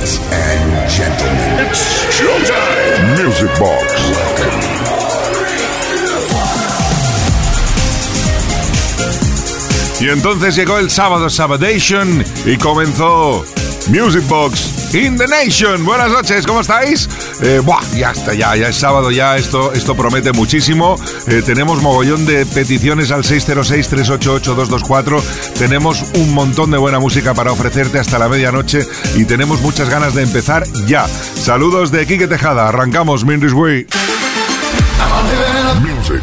Ladies and gentlemen, it's showtime. Music Box. Y entonces llegó el sábado Sabadation y comenzó Music Box in the Nation. Buenas noches, ¿cómo estáis? Eh, buah, ya está, ya, ya es sábado, ya esto, esto promete muchísimo. Eh, tenemos mogollón de peticiones al 606-388-224. Tenemos un montón de buena música para ofrecerte hasta la medianoche y tenemos muchas ganas de empezar ya. Saludos de Quique Tejada, arrancamos Mindy's Way. Music.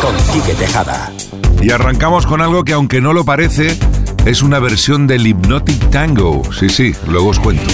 Con Quique Tejada. Y arrancamos con algo que aunque no lo parece, es una versión del Hypnotic Tango. Sí, sí, luego os cuento.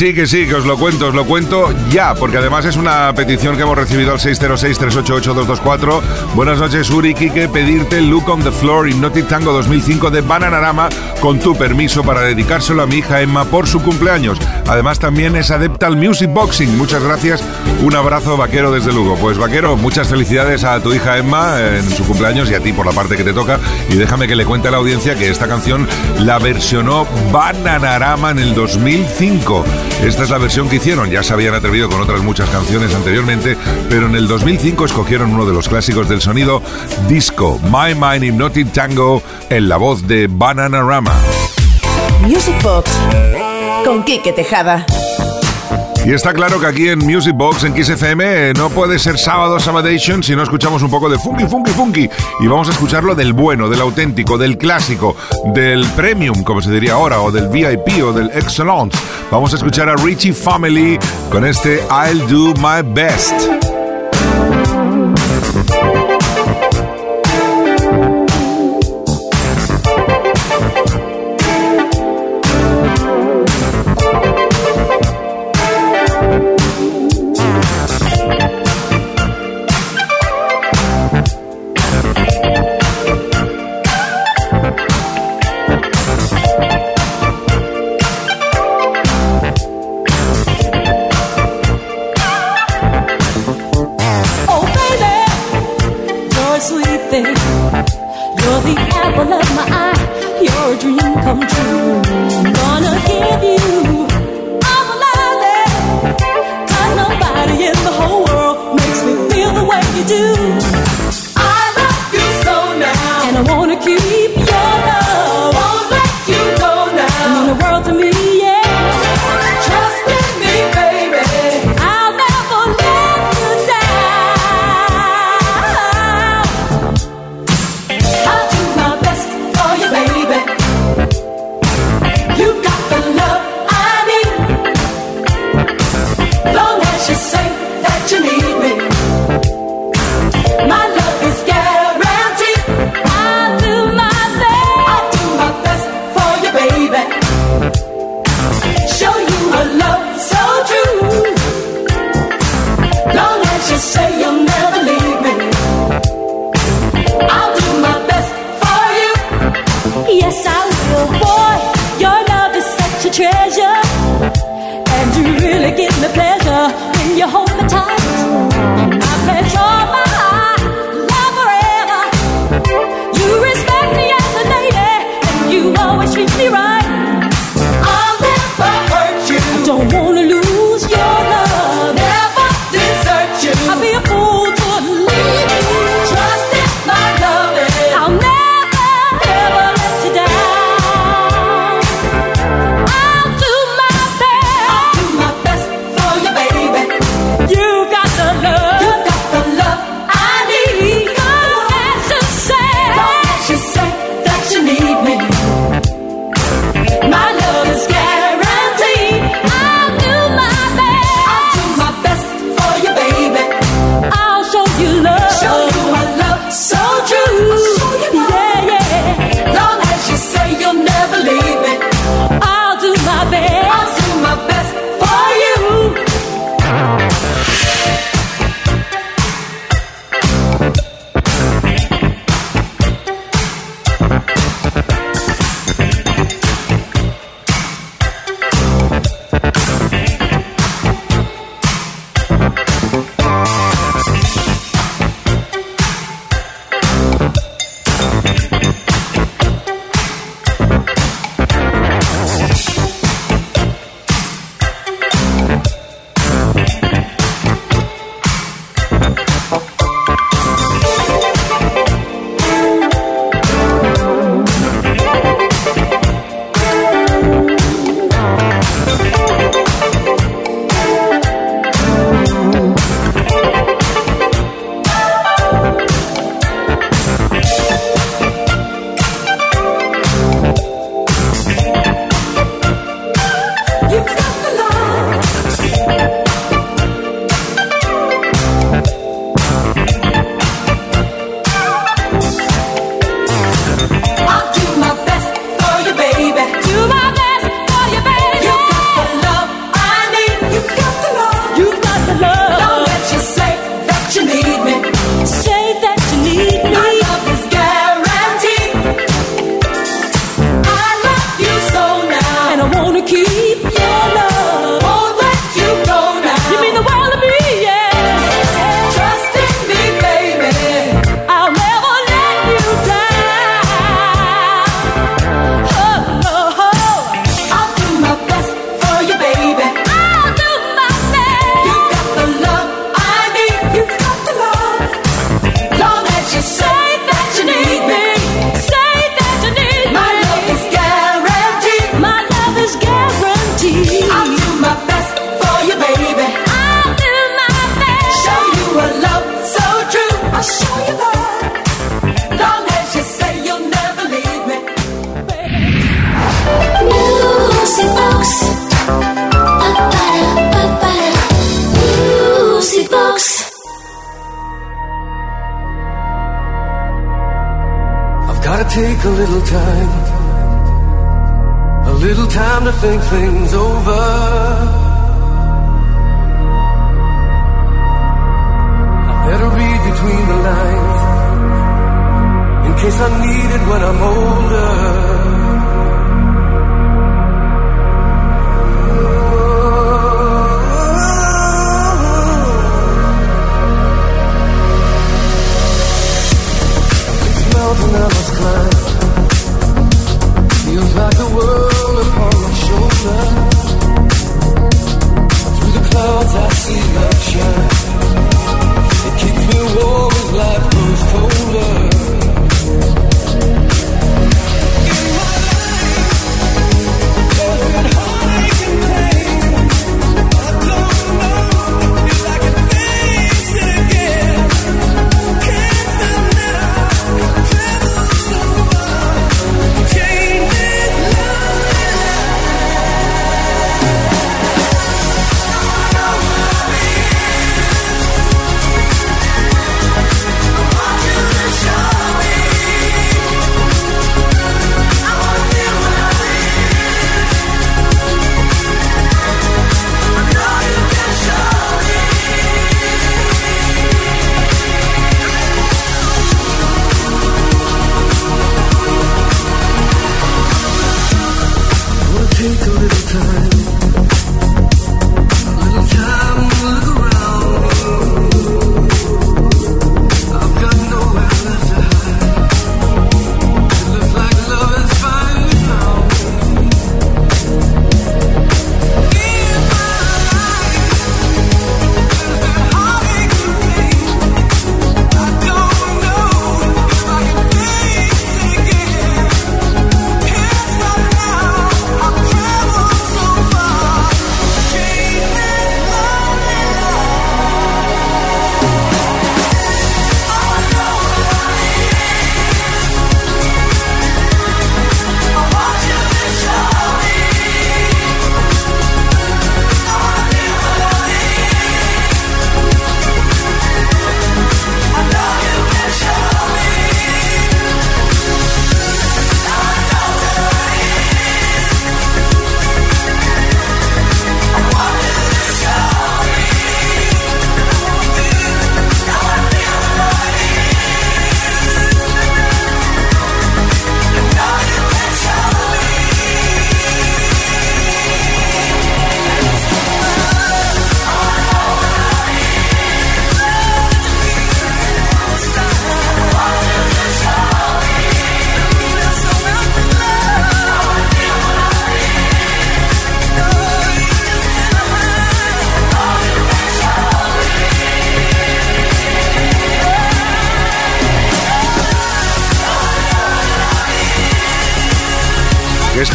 Sí, que sí, que os lo cuento, os lo cuento ya, porque además es una petición que hemos recibido al 606-388-224. Buenas noches, Uri, Kike, pedirte Look on the Floor Hypnotic Tango 2005 de Bananarama con tu permiso para dedicárselo a mi hija Emma por su cumpleaños. Además también es adepta al music boxing. Muchas gracias. Un abrazo vaquero desde Lugo. Pues vaquero, muchas felicidades a tu hija Emma en su cumpleaños y a ti por la parte que te toca. Y déjame que le cuente a la audiencia que esta canción la versionó Bananarama en el 2005. Esta es la versión que hicieron, ya se habían atrevido con otras muchas canciones anteriormente, pero en el 2005 escogieron uno de los clásicos del sonido disco, My Mind Hypnotic Tango, en la voz de Bananarama. Music Box con Kike Tejada. Y está claro que aquí en Music Box, en Kiss FM, no puede ser sábado Sabadation si no escuchamos un poco de funky, funky, funky. Y vamos a escucharlo del bueno, del auténtico, del clásico, del premium, como se diría ahora, o del VIP o del excellence. Vamos a escuchar a Richie Family con este I'll Do My Best. time to think things over.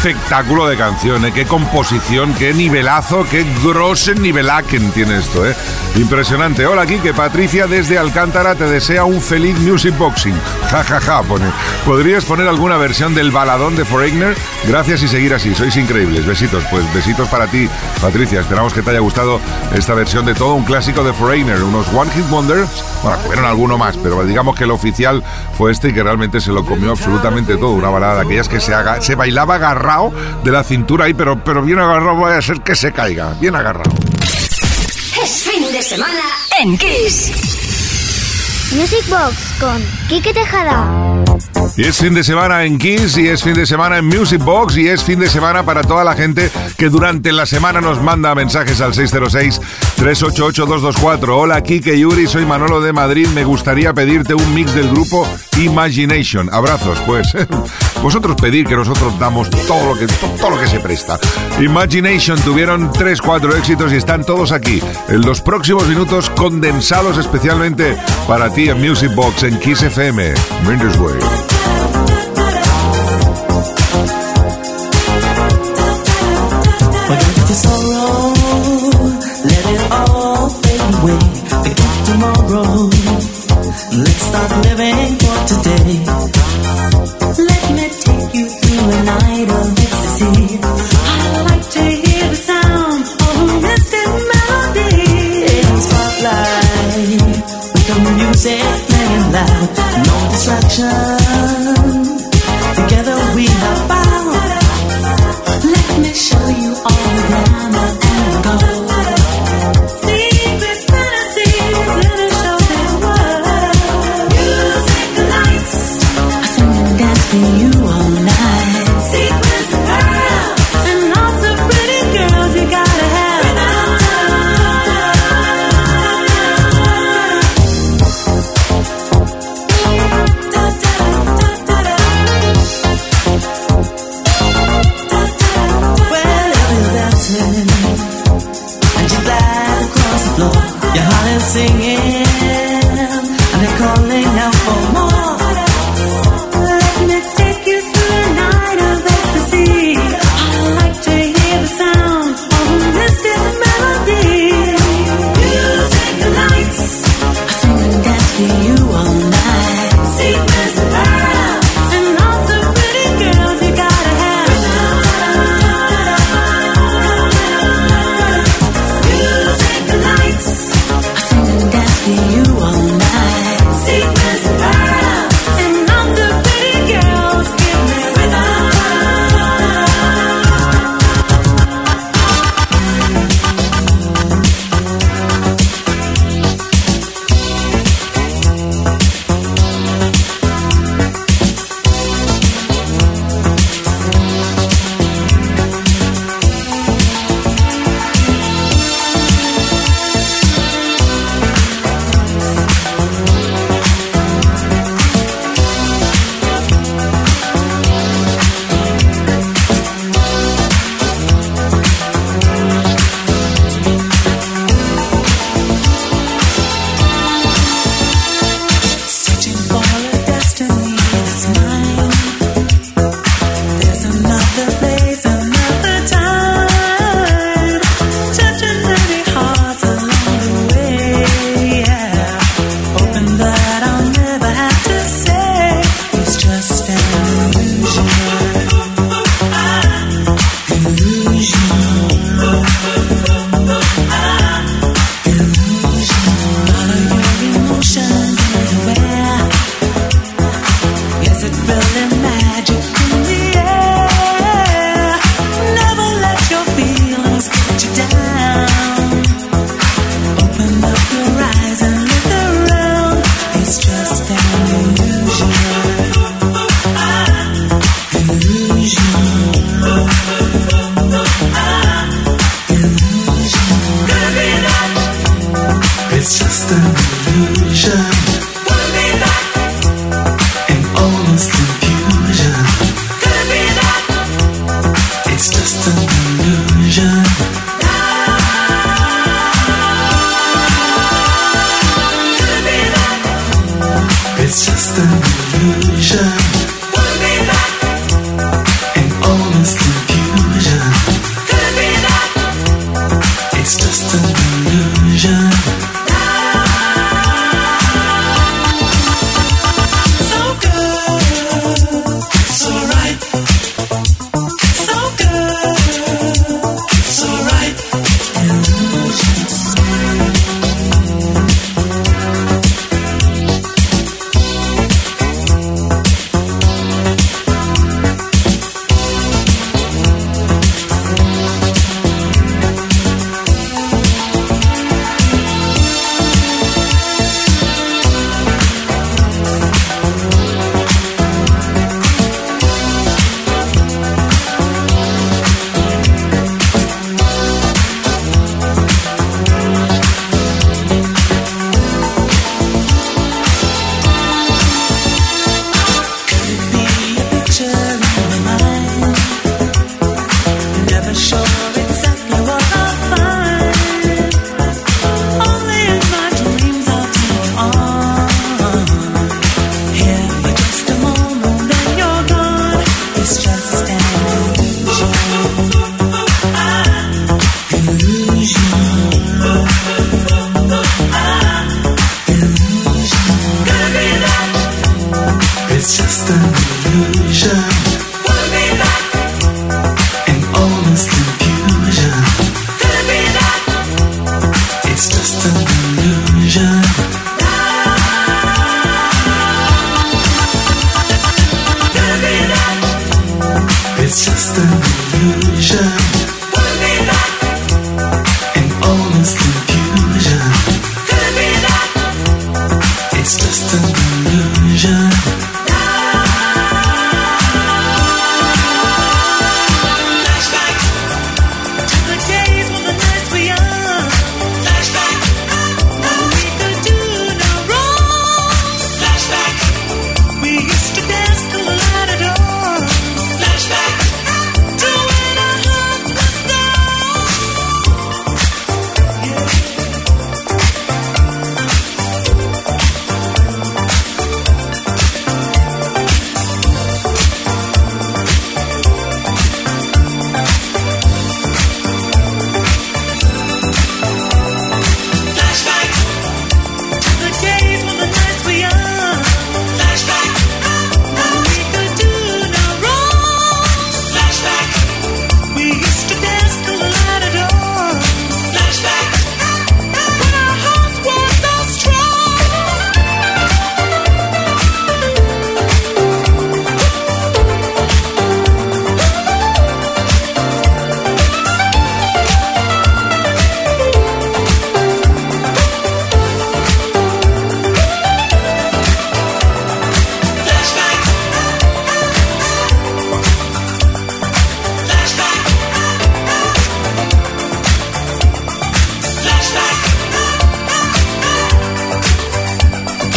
Espectáculo de canción, ¿eh? qué composición, qué nivelazo, qué grosen nivelaken tiene esto, ¿eh? Impresionante. Hola, Kike. Patricia desde Alcántara te desea un feliz music boxing. Ja, ja, ja, pone. ¿Podrías poner alguna versión del baladón de Foreigner? Gracias y seguir así. Sois increíbles. Besitos. Pues besitos para ti, Patricia. Esperamos que te haya gustado esta versión de todo un clásico de Foreigner. Unos One Hit Wonders. Bueno, fueron alguno más, pero digamos que el oficial fue este y que realmente se lo comió absolutamente todo. Una balada de aquellas que se, se bailaba agarrado de la cintura ahí, pero, pero bien agarrado vaya a ser que se caiga. Bien agarrado. Es fin de semana en Kiss. Music Box con Kike Tejada. Y es fin de semana en Kiss y es fin de semana en Music Box y es fin de semana para toda la gente que durante la semana nos manda mensajes al 606-388-224. Hola Kike Yuri, soy Manolo de Madrid. Me gustaría pedirte un mix del grupo Imagination. Abrazos, pues. Vosotros pedir que nosotros damos todo lo que, todo lo que se presta. Imagination tuvieron 3-4 éxitos y están todos aquí. En los próximos minutos condensados especialmente para ti en Music Box en Kiss FM. Minder's Way. Let's start living for today. Let me take you through a night of ecstasy. I like to hear the sound of a melody. In spotlight, with the music playing loud, no distraction. Together we have It's just an illusion.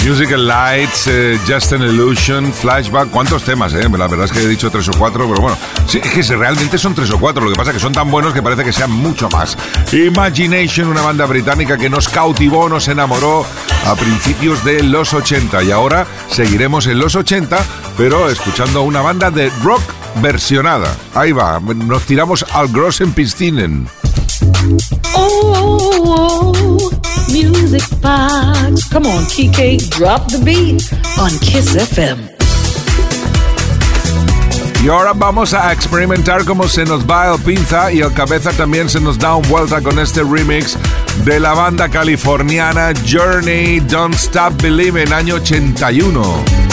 Musical Lights, eh, Just an Illusion, Flashback, ¿cuántos temas? Eh? La verdad es que he dicho tres o cuatro, pero bueno, sí, es que realmente son tres o cuatro, lo que pasa es que son tan buenos que parece que sean mucho más. Imagination, una banda británica que nos cautivó, nos enamoró a principios de los 80 y ahora seguiremos en los 80, pero escuchando una banda de rock versionada. Ahí va, nos tiramos al Grossen Pistinen. Oh, oh, oh, music box. Come on, Kike, drop the beat on Kiss FM. Y ahora vamos a experimentar cómo se nos va el pinza y el cabeza también se nos da un vuelta con este remix de la banda californiana Journey Don't Stop Believing, año 81.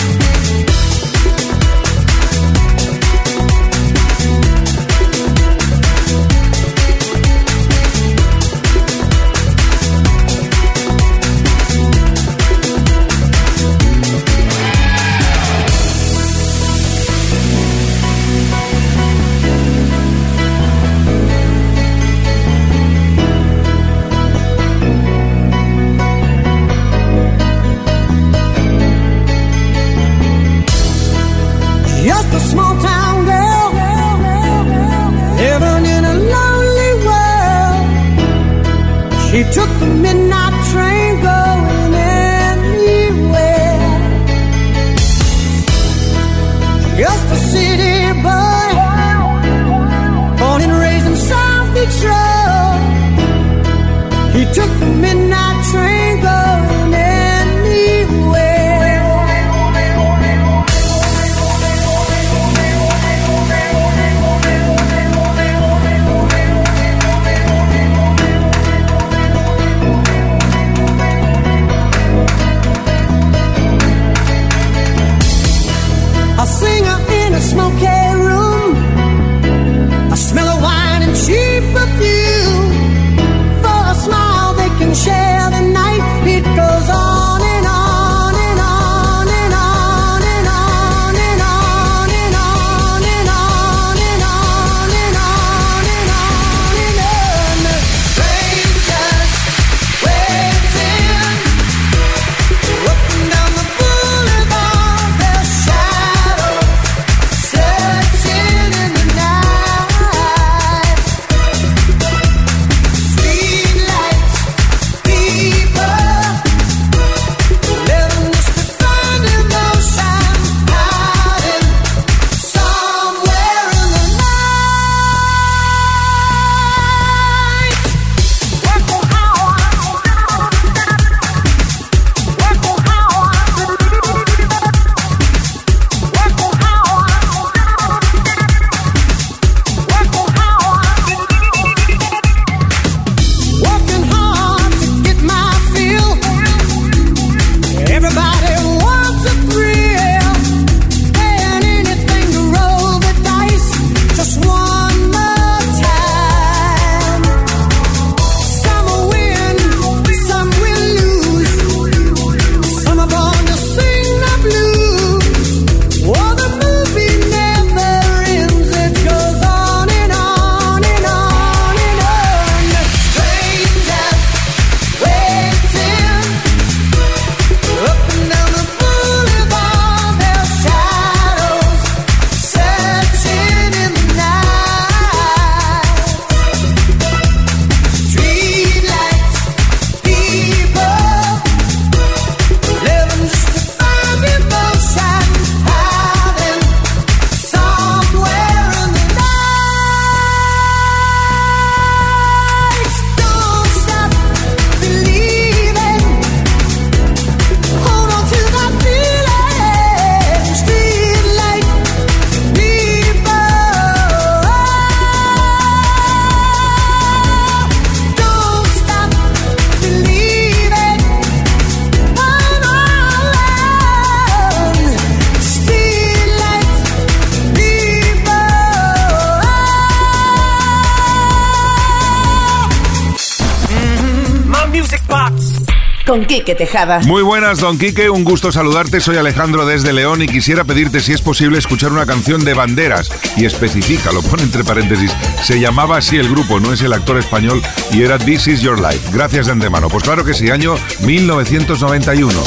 Quique Tejada. Muy buenas, don Quique, un gusto saludarte. Soy Alejandro desde León y quisiera pedirte si es posible escuchar una canción de banderas y especifica, lo pone entre paréntesis. Se llamaba así el grupo, no es el actor español y era This Is Your Life. Gracias de antemano. Pues claro que sí, año 1991.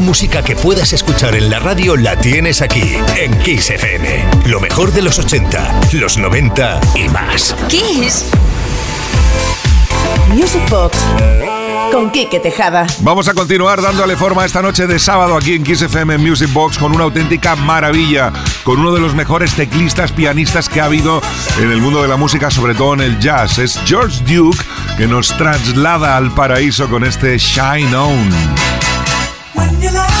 Música que puedas escuchar en la radio la tienes aquí, en Kiss FM. Lo mejor de los 80, los 90 y más. Kiss. Music Box con Kike Tejada. Vamos a continuar dándole forma esta noche de sábado aquí en Kiss FM Music Box con una auténtica maravilla, con uno de los mejores teclistas, pianistas que ha habido en el mundo de la música, sobre todo en el jazz. Es George Duke que nos traslada al paraíso con este Shine On. When you love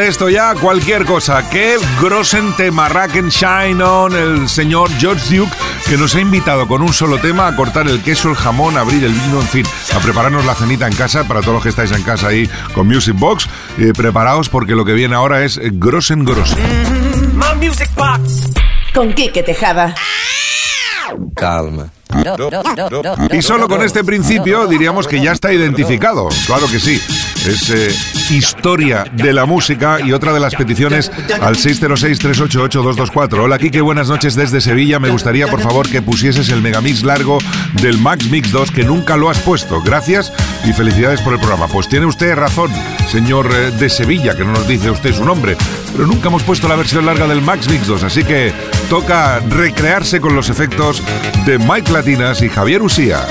de esto ya, cualquier cosa. Que Grossen Marraken Shine On, el señor George Duke, que nos ha invitado con un solo tema a cortar el queso, el jamón, a abrir el vino, en fin, a prepararnos la cenita en casa, para todos los que estáis en casa ahí con Music Box. Eh, preparaos porque lo que viene ahora es Grossen Grossen. Con Quique Tejada. Calma. Y solo con este principio diríamos que ya está identificado. Claro que sí. Es eh, historia de la música y otra de las peticiones al 606-388-224. Hola Kike, buenas noches desde Sevilla. Me gustaría por favor que pusieses el megamix largo del Max Mix 2 que nunca lo has puesto. Gracias y felicidades por el programa. Pues tiene usted razón, señor eh, de Sevilla, que no nos dice usted su nombre, pero nunca hemos puesto la versión larga del Max Mix 2, así que toca recrearse con los efectos de Mike Latinas y Javier Usía.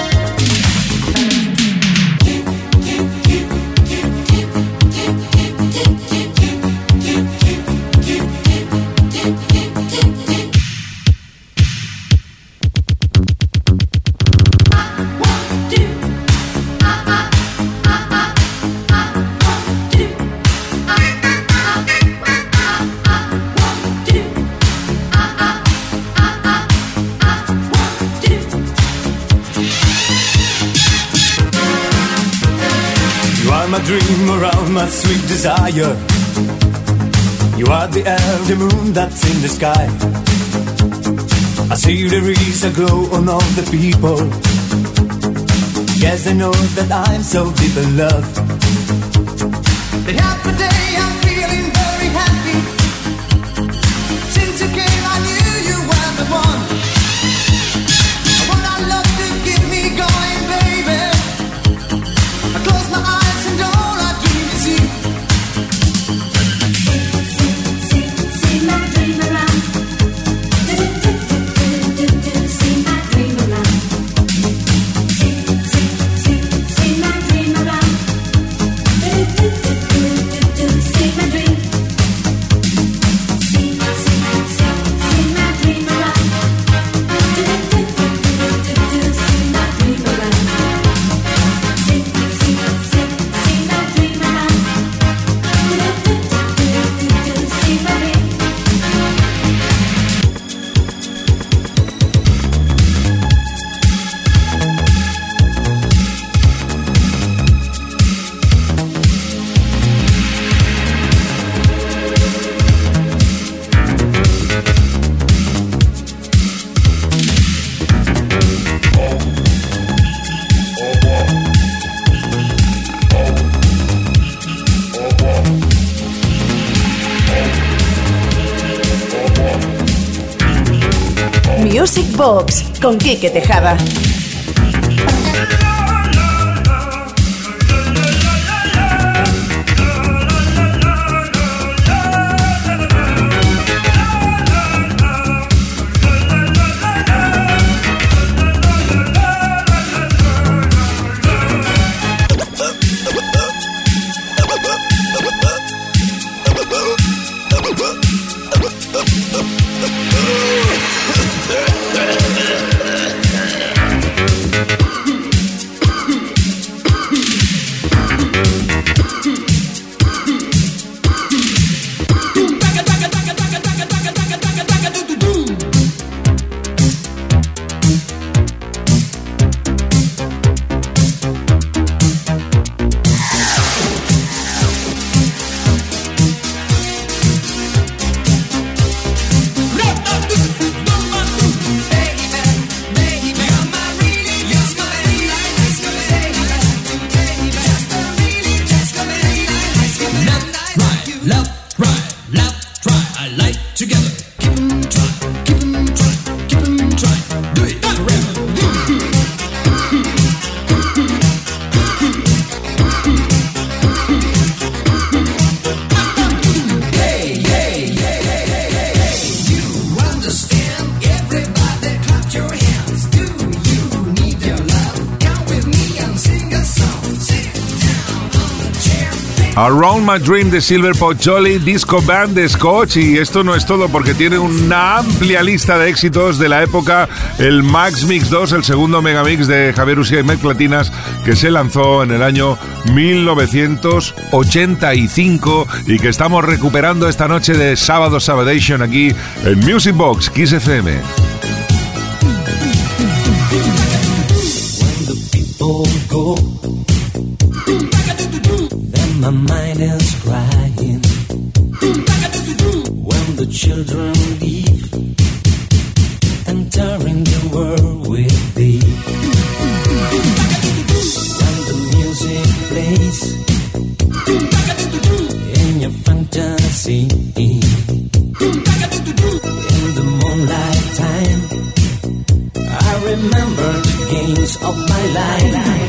Sweet desire. You are the elder moon that's in the sky. I see there is a glow on all the people. Yes, I know that I'm so deep in love. The happy day Box con Quique Tejada. My Dream de Silver Pocholi, Disco Band de Scotch y esto no es todo porque tiene una amplia lista de éxitos de la época, el Max Mix 2, el segundo megamix de Javier Usia y Mel Platinas que se lanzó en el año 1985 y que estamos recuperando esta noche de Sábado Sabadation aquí en Music Box Kiss FM. My mind is crying. When the children leave, entering the world with the music plays in your fantasy. In the moonlight time, I remember the games of my life.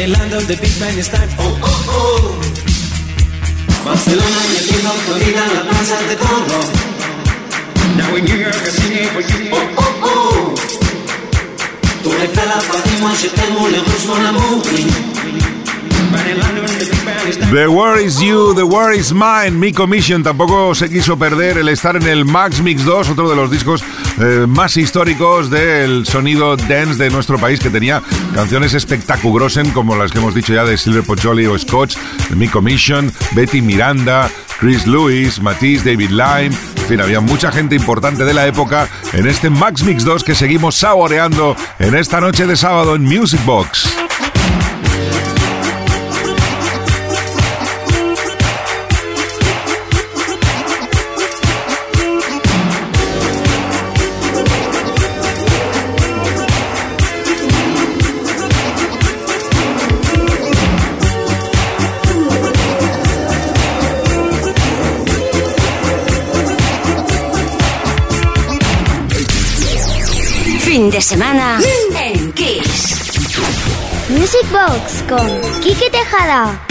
The land of the Big Bang is time. Oh, oh, oh. Barcelona, yo tengo corrida a la plaza de Toro. Now in New York I'm singing for you. Oh, oh, oh. Tu es la Paris, moi je mon amour. The War is You, The War is Mine, Mi Commission. Tampoco se quiso perder el estar en el Max Mix 2, otro de los discos eh, más históricos del sonido dance de nuestro país, que tenía canciones espectaculosen como las que hemos dicho ya de Silver Pocholi o Scotch, Mi Commission, Betty Miranda, Chris Lewis, Matisse, David Lyme. En fin, había mucha gente importante de la época en este Max Mix 2 que seguimos saboreando en esta noche de sábado en Music Box. Semana en Kiss. Music Box con Quique Tejada.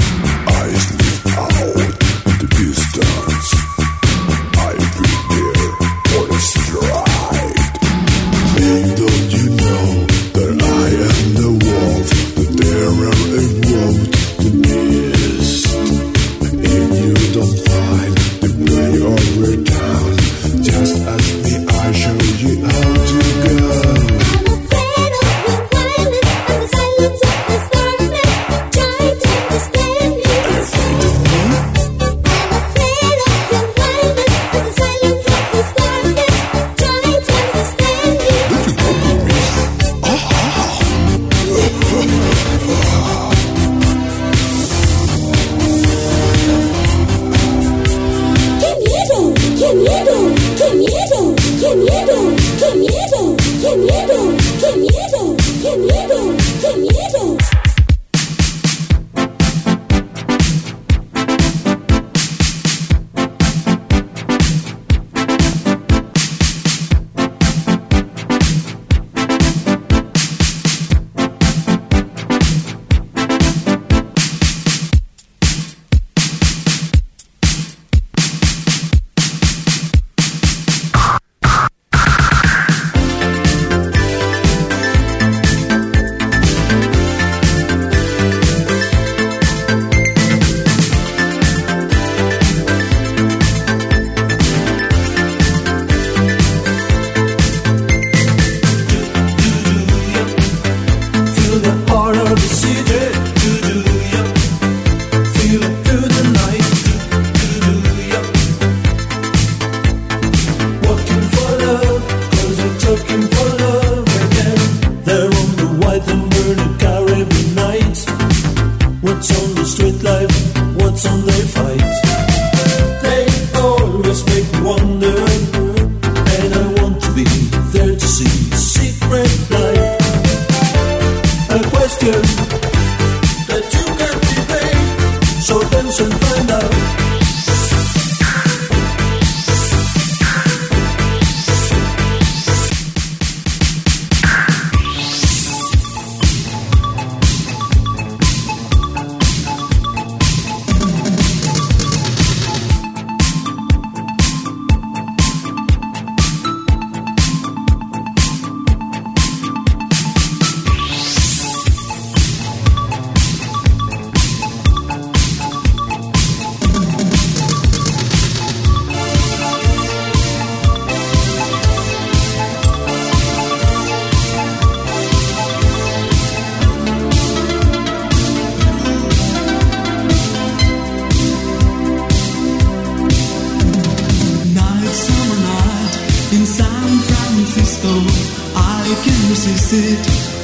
Resist it.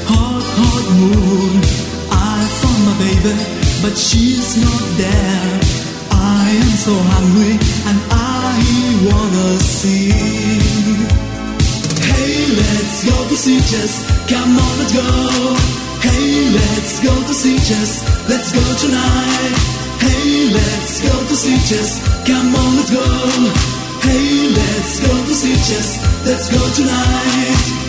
Hot, hot moon. I found my baby, but she's not there. I am so hungry and I wanna see. Hey, let's go to see just come on, let's go. Hey, let's go to see Jess. Let's go tonight. Hey, let's go to see Jess. Come on, let's go. Hey, let's go to see Jess. Let's go tonight.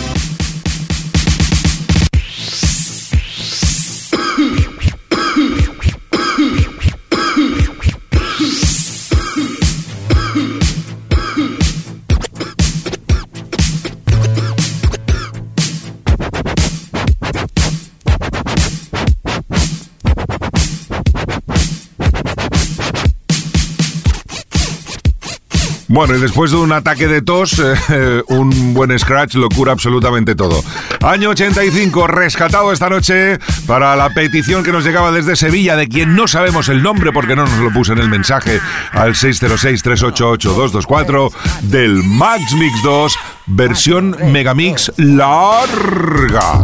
Bueno, y después de un ataque de tos, eh, un buen scratch lo cura absolutamente todo. Año 85, rescatado esta noche para la petición que nos llegaba desde Sevilla, de quien no sabemos el nombre porque no nos lo puso en el mensaje, al 606-388-224, del Max Mix 2, versión Megamix larga.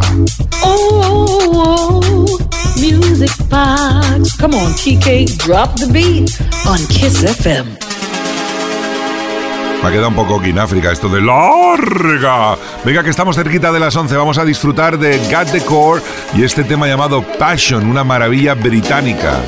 Oh, oh, oh, music box. Come on, TK, drop the beat on Kiss FM. Me ha quedado un poco aquí en África esto de larga. Venga, que estamos cerquita de las 11. Vamos a disfrutar de Got the y este tema llamado Passion, una maravilla británica.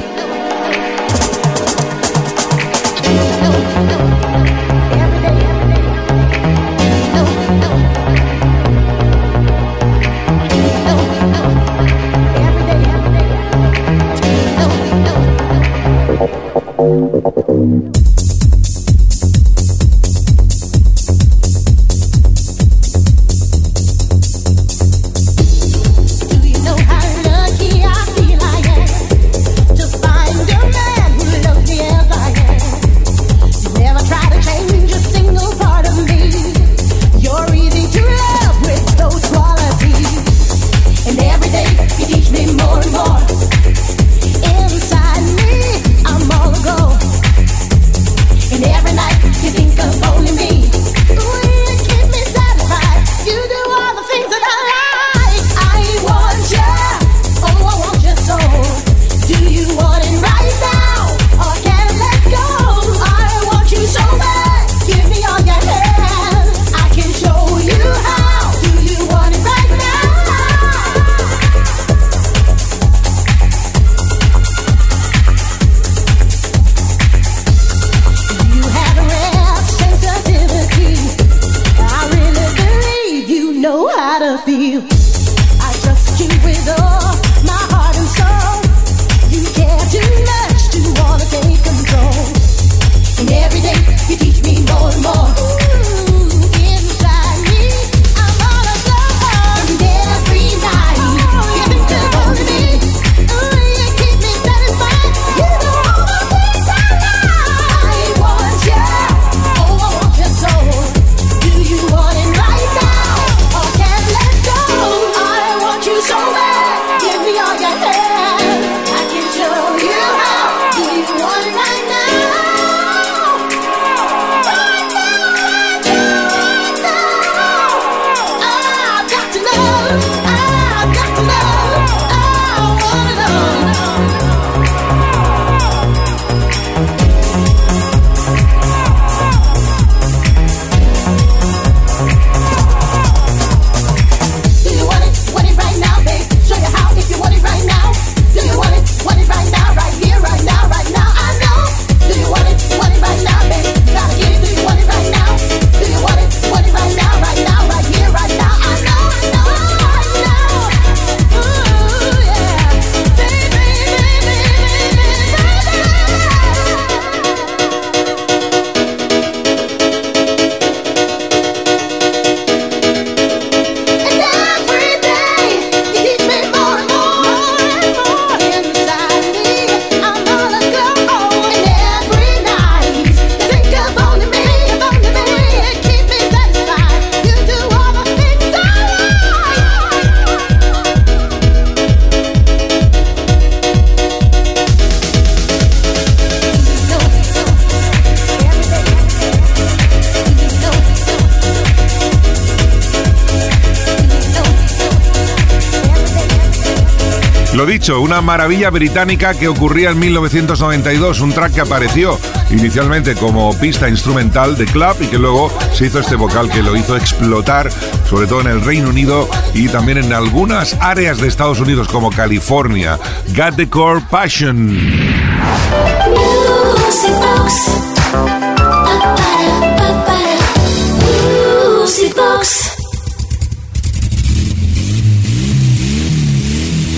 Lo dicho, una maravilla británica que ocurría en 1992, un track que apareció inicialmente como pista instrumental de club y que luego se hizo este vocal que lo hizo explotar, sobre todo en el Reino Unido y también en algunas áreas de Estados Unidos como California. Got the Core Passion.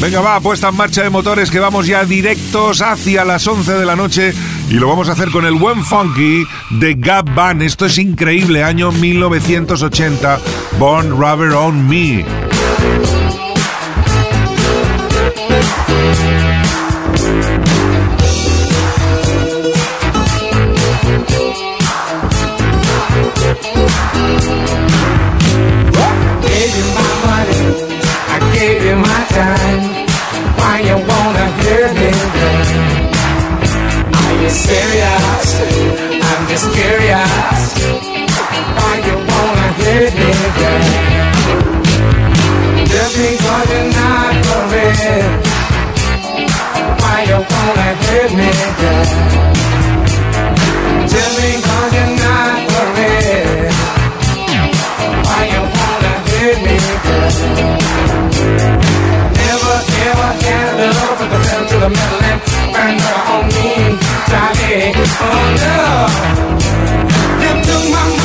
Venga, va, puesta en marcha de motores que vamos ya directos hacia las 11 de la noche y lo vamos a hacer con el buen funky de Gab Band. Esto es increíble, año 1980, Born Rubber on Me. You serious? I'm just curious. Why you wanna hurt me then? Just because you're not for real. Why you wanna hurt me then? Just because you're not for real. Why you wanna hurt me good? Never ever had love, the pedal to the metal and burn her on me. Saturday. Oh no, them took my